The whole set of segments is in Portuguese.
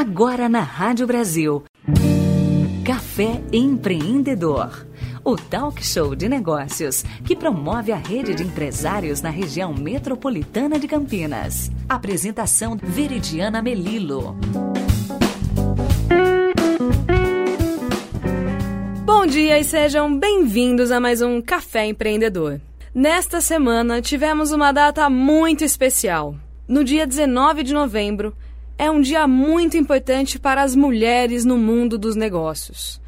Agora na Rádio Brasil. Café Empreendedor. O talk show de negócios que promove a rede de empresários na região metropolitana de Campinas. Apresentação Veridiana Melilo. Bom dia e sejam bem-vindos a mais um Café Empreendedor. Nesta semana tivemos uma data muito especial. No dia 19 de novembro, é um dia muito importante para as mulheres no mundo dos negócios.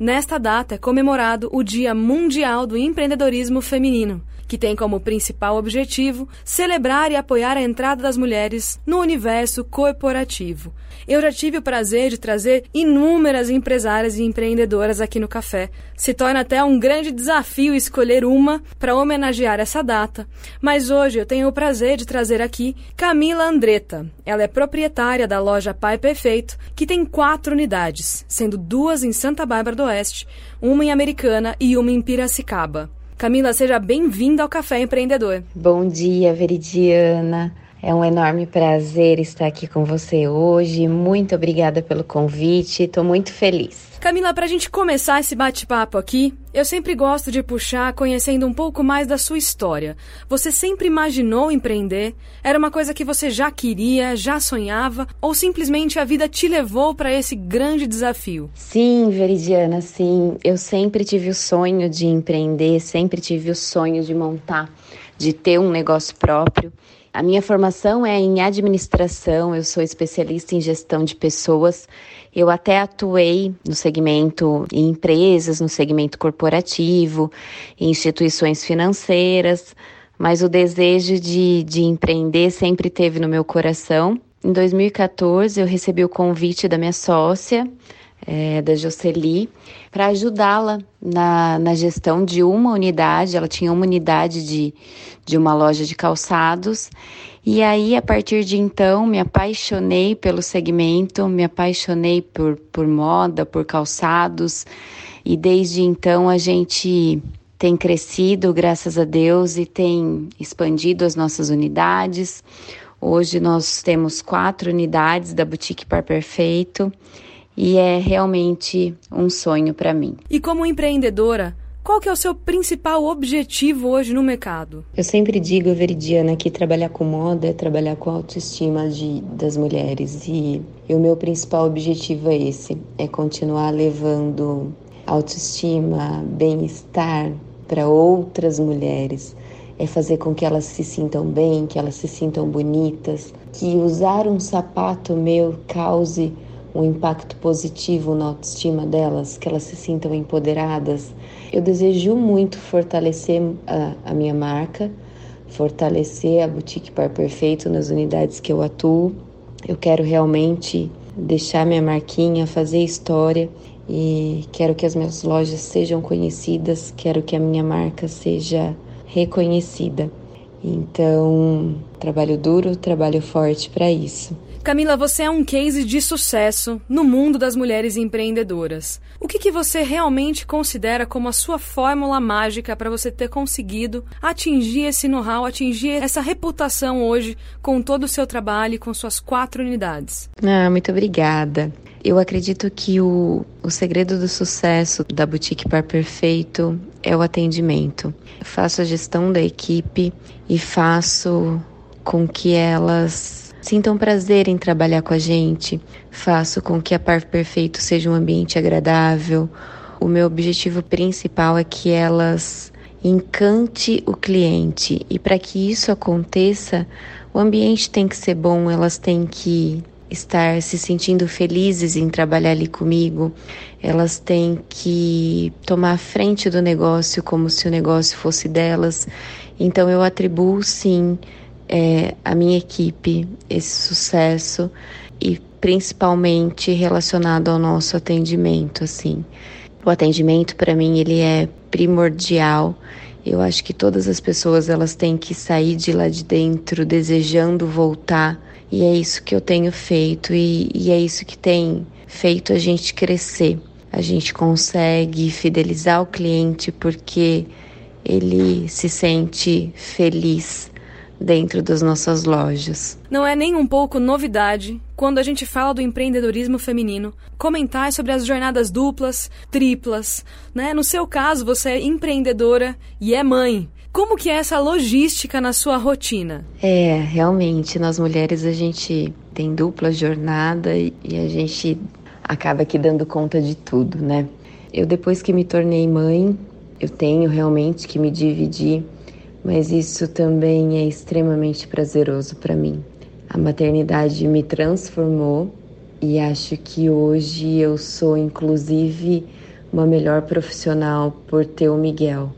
Nesta data é comemorado o Dia Mundial do Empreendedorismo Feminino, que tem como principal objetivo celebrar e apoiar a entrada das mulheres no universo corporativo. Eu já tive o prazer de trazer inúmeras empresárias e empreendedoras aqui no café. Se torna até um grande desafio escolher uma para homenagear essa data, mas hoje eu tenho o prazer de trazer aqui Camila Andretta. Ela é proprietária da loja Pai Perfeito, que tem quatro unidades, sendo duas em Santa Bárbara do Oeste, uma em Americana e uma em Piracicaba. Camila, seja bem-vinda ao Café Empreendedor. Bom dia, Veridiana. É um enorme prazer estar aqui com você hoje. Muito obrigada pelo convite. Estou muito feliz. Camila, para a gente começar esse bate-papo aqui, eu sempre gosto de puxar conhecendo um pouco mais da sua história. Você sempre imaginou empreender? Era uma coisa que você já queria, já sonhava? Ou simplesmente a vida te levou para esse grande desafio? Sim, Veridiana, sim. Eu sempre tive o sonho de empreender, sempre tive o sonho de montar, de ter um negócio próprio. A minha formação é em administração, eu sou especialista em gestão de pessoas. Eu até atuei no segmento em empresas, no segmento corporativo, em instituições financeiras, mas o desejo de, de empreender sempre teve no meu coração. Em 2014, eu recebi o convite da minha sócia, é, da Jocely, para ajudá-la na, na gestão de uma unidade. Ela tinha uma unidade de, de uma loja de calçados. E aí, a partir de então, me apaixonei pelo segmento, me apaixonei por, por moda, por calçados. E desde então a gente tem crescido, graças a Deus, e tem expandido as nossas unidades. Hoje nós temos quatro unidades da Boutique Par Perfeito e é realmente um sonho para mim. E como empreendedora, qual que é o seu principal objetivo hoje no mercado? Eu sempre digo, Veridiana, que trabalhar com moda é trabalhar com a autoestima de, das mulheres. E, e o meu principal objetivo é esse, é continuar levando autoestima, bem-estar para outras mulheres. É fazer com que elas se sintam bem, que elas se sintam bonitas, que usar um sapato meu cause um impacto positivo na autoestima delas, que elas se sintam empoderadas. Eu desejo muito fortalecer a, a minha marca, fortalecer a Boutique Par Perfeito nas unidades que eu atuo. Eu quero realmente deixar minha marquinha, fazer história e quero que as minhas lojas sejam conhecidas, quero que a minha marca seja reconhecida. Então, trabalho duro, trabalho forte para isso. Camila, você é um case de sucesso no mundo das mulheres empreendedoras. O que, que você realmente considera como a sua fórmula mágica para você ter conseguido atingir esse know-how, atingir essa reputação hoje com todo o seu trabalho e com suas quatro unidades? Ah, muito obrigada. Eu acredito que o, o segredo do sucesso da Boutique Par Perfeito é o atendimento. Eu faço a gestão da equipe e faço com que elas Sintam prazer em trabalhar com a gente. Faço com que a Par Perfeito seja um ambiente agradável. O meu objetivo principal é que elas encante o cliente. E para que isso aconteça, o ambiente tem que ser bom, elas têm que estar se sentindo felizes em trabalhar ali comigo. Elas têm que tomar a frente do negócio como se o negócio fosse delas. Então eu atribuo sim é, a minha equipe esse sucesso e principalmente relacionado ao nosso atendimento, assim. O atendimento para mim ele é primordial. Eu acho que todas as pessoas elas têm que sair de lá de dentro desejando voltar e é isso que eu tenho feito e, e é isso que tem feito a gente crescer. A gente consegue fidelizar o cliente porque ele se sente feliz dentro das nossas lojas. Não é nem um pouco novidade quando a gente fala do empreendedorismo feminino, comentar sobre as jornadas duplas, triplas, né? No seu caso, você é empreendedora e é mãe. Como que é essa logística na sua rotina? É, realmente, nós mulheres a gente tem dupla jornada e a gente acaba aqui dando conta de tudo, né? Eu depois que me tornei mãe, eu tenho realmente que me dividir mas isso também é extremamente prazeroso para mim. A maternidade me transformou e acho que hoje eu sou, inclusive, uma melhor profissional por ter o Miguel.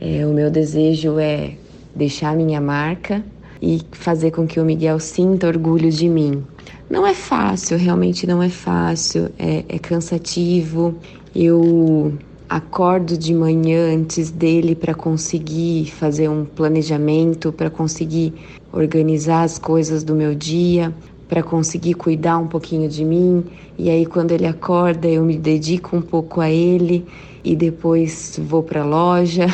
É, o meu desejo é deixar minha marca e fazer com que o Miguel sinta orgulho de mim. Não é fácil, realmente não é fácil, é, é cansativo. Eu acordo de manhã antes dele para conseguir fazer um planejamento, para conseguir organizar as coisas do meu dia, para conseguir cuidar um pouquinho de mim. E aí quando ele acorda, eu me dedico um pouco a ele e depois vou para a loja.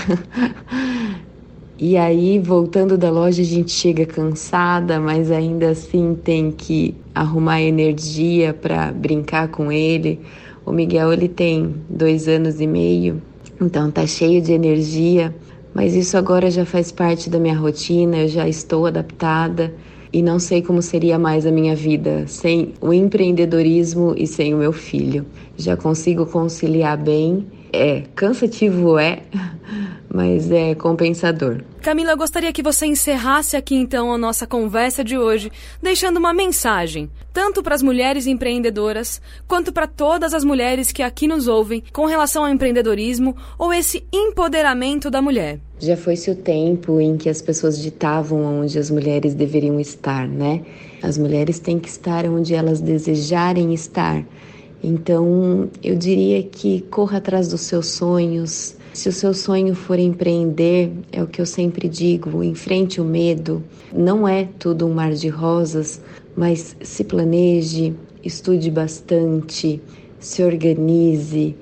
e aí, voltando da loja, a gente chega cansada, mas ainda assim tem que arrumar energia para brincar com ele o Miguel ele tem dois anos e meio, então tá cheio de energia, mas isso agora já faz parte da minha rotina, eu já estou adaptada e não sei como seria mais a minha vida sem o empreendedorismo e sem o meu filho. Já consigo conciliar bem. É cansativo, é, mas é compensador. Camila, eu gostaria que você encerrasse aqui então a nossa conversa de hoje, deixando uma mensagem, tanto para as mulheres empreendedoras, quanto para todas as mulheres que aqui nos ouvem com relação ao empreendedorismo ou esse empoderamento da mulher. Já foi-se o tempo em que as pessoas ditavam onde as mulheres deveriam estar, né? As mulheres têm que estar onde elas desejarem estar. Então, eu diria que corra atrás dos seus sonhos, se o seu sonho for empreender, é o que eu sempre digo, enfrente o medo. Não é tudo um mar de rosas, mas se planeje, estude bastante, se organize,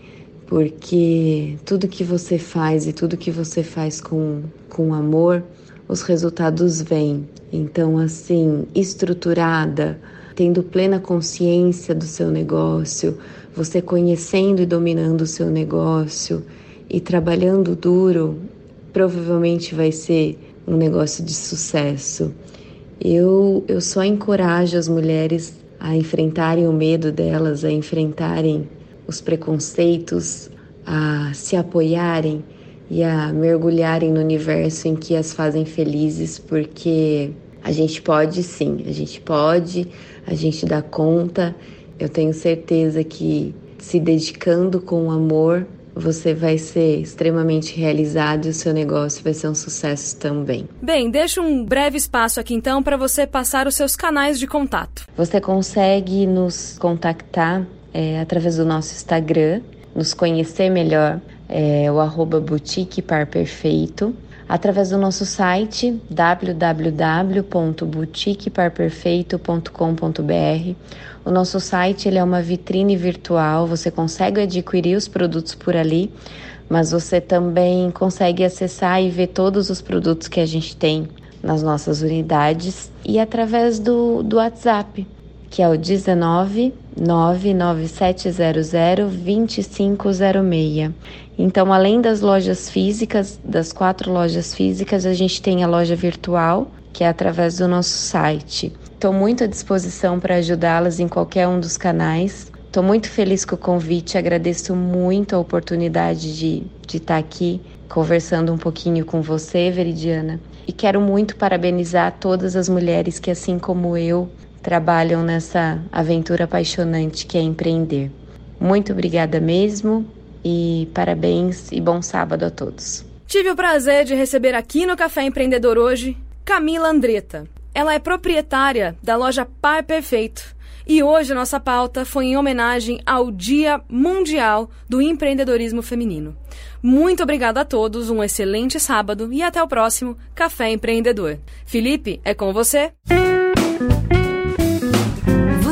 porque tudo que você faz e tudo que você faz com, com amor, os resultados vêm. Então, assim, estruturada, tendo plena consciência do seu negócio, você conhecendo e dominando o seu negócio, e trabalhando duro, provavelmente vai ser um negócio de sucesso. Eu, eu só encorajo as mulheres a enfrentarem o medo delas, a enfrentarem os preconceitos, a se apoiarem e a mergulharem no universo em que as fazem felizes, porque a gente pode sim, a gente pode, a gente dá conta. Eu tenho certeza que se dedicando com amor, você vai ser extremamente realizado e o seu negócio vai ser um sucesso também. Bem, deixa um breve espaço aqui então para você passar os seus canais de contato. Você consegue nos contactar é, através do nosso Instagram, nos conhecer melhor, é, o arroba Boutique Par Perfeito através do nosso site www.boutiqueparperfeito.com.br. O nosso site ele é uma vitrine virtual, você consegue adquirir os produtos por ali, mas você também consegue acessar e ver todos os produtos que a gente tem nas nossas unidades e através do, do WhatsApp, que é o 19 99700 2506. Então, além das lojas físicas, das quatro lojas físicas, a gente tem a loja virtual, que é através do nosso site. Estou muito à disposição para ajudá-las em qualquer um dos canais. Estou muito feliz com o convite, agradeço muito a oportunidade de, de estar tá aqui conversando um pouquinho com você, Veridiana. E quero muito parabenizar todas as mulheres que, assim como eu, trabalham nessa aventura apaixonante que é empreender. Muito obrigada mesmo e parabéns e bom sábado a todos. Tive o prazer de receber aqui no Café Empreendedor hoje Camila Andretta. Ela é proprietária da loja Par Perfeito. E hoje a nossa pauta foi em homenagem ao Dia Mundial do Empreendedorismo Feminino. Muito obrigada a todos, um excelente sábado e até o próximo Café Empreendedor. Felipe, é com você.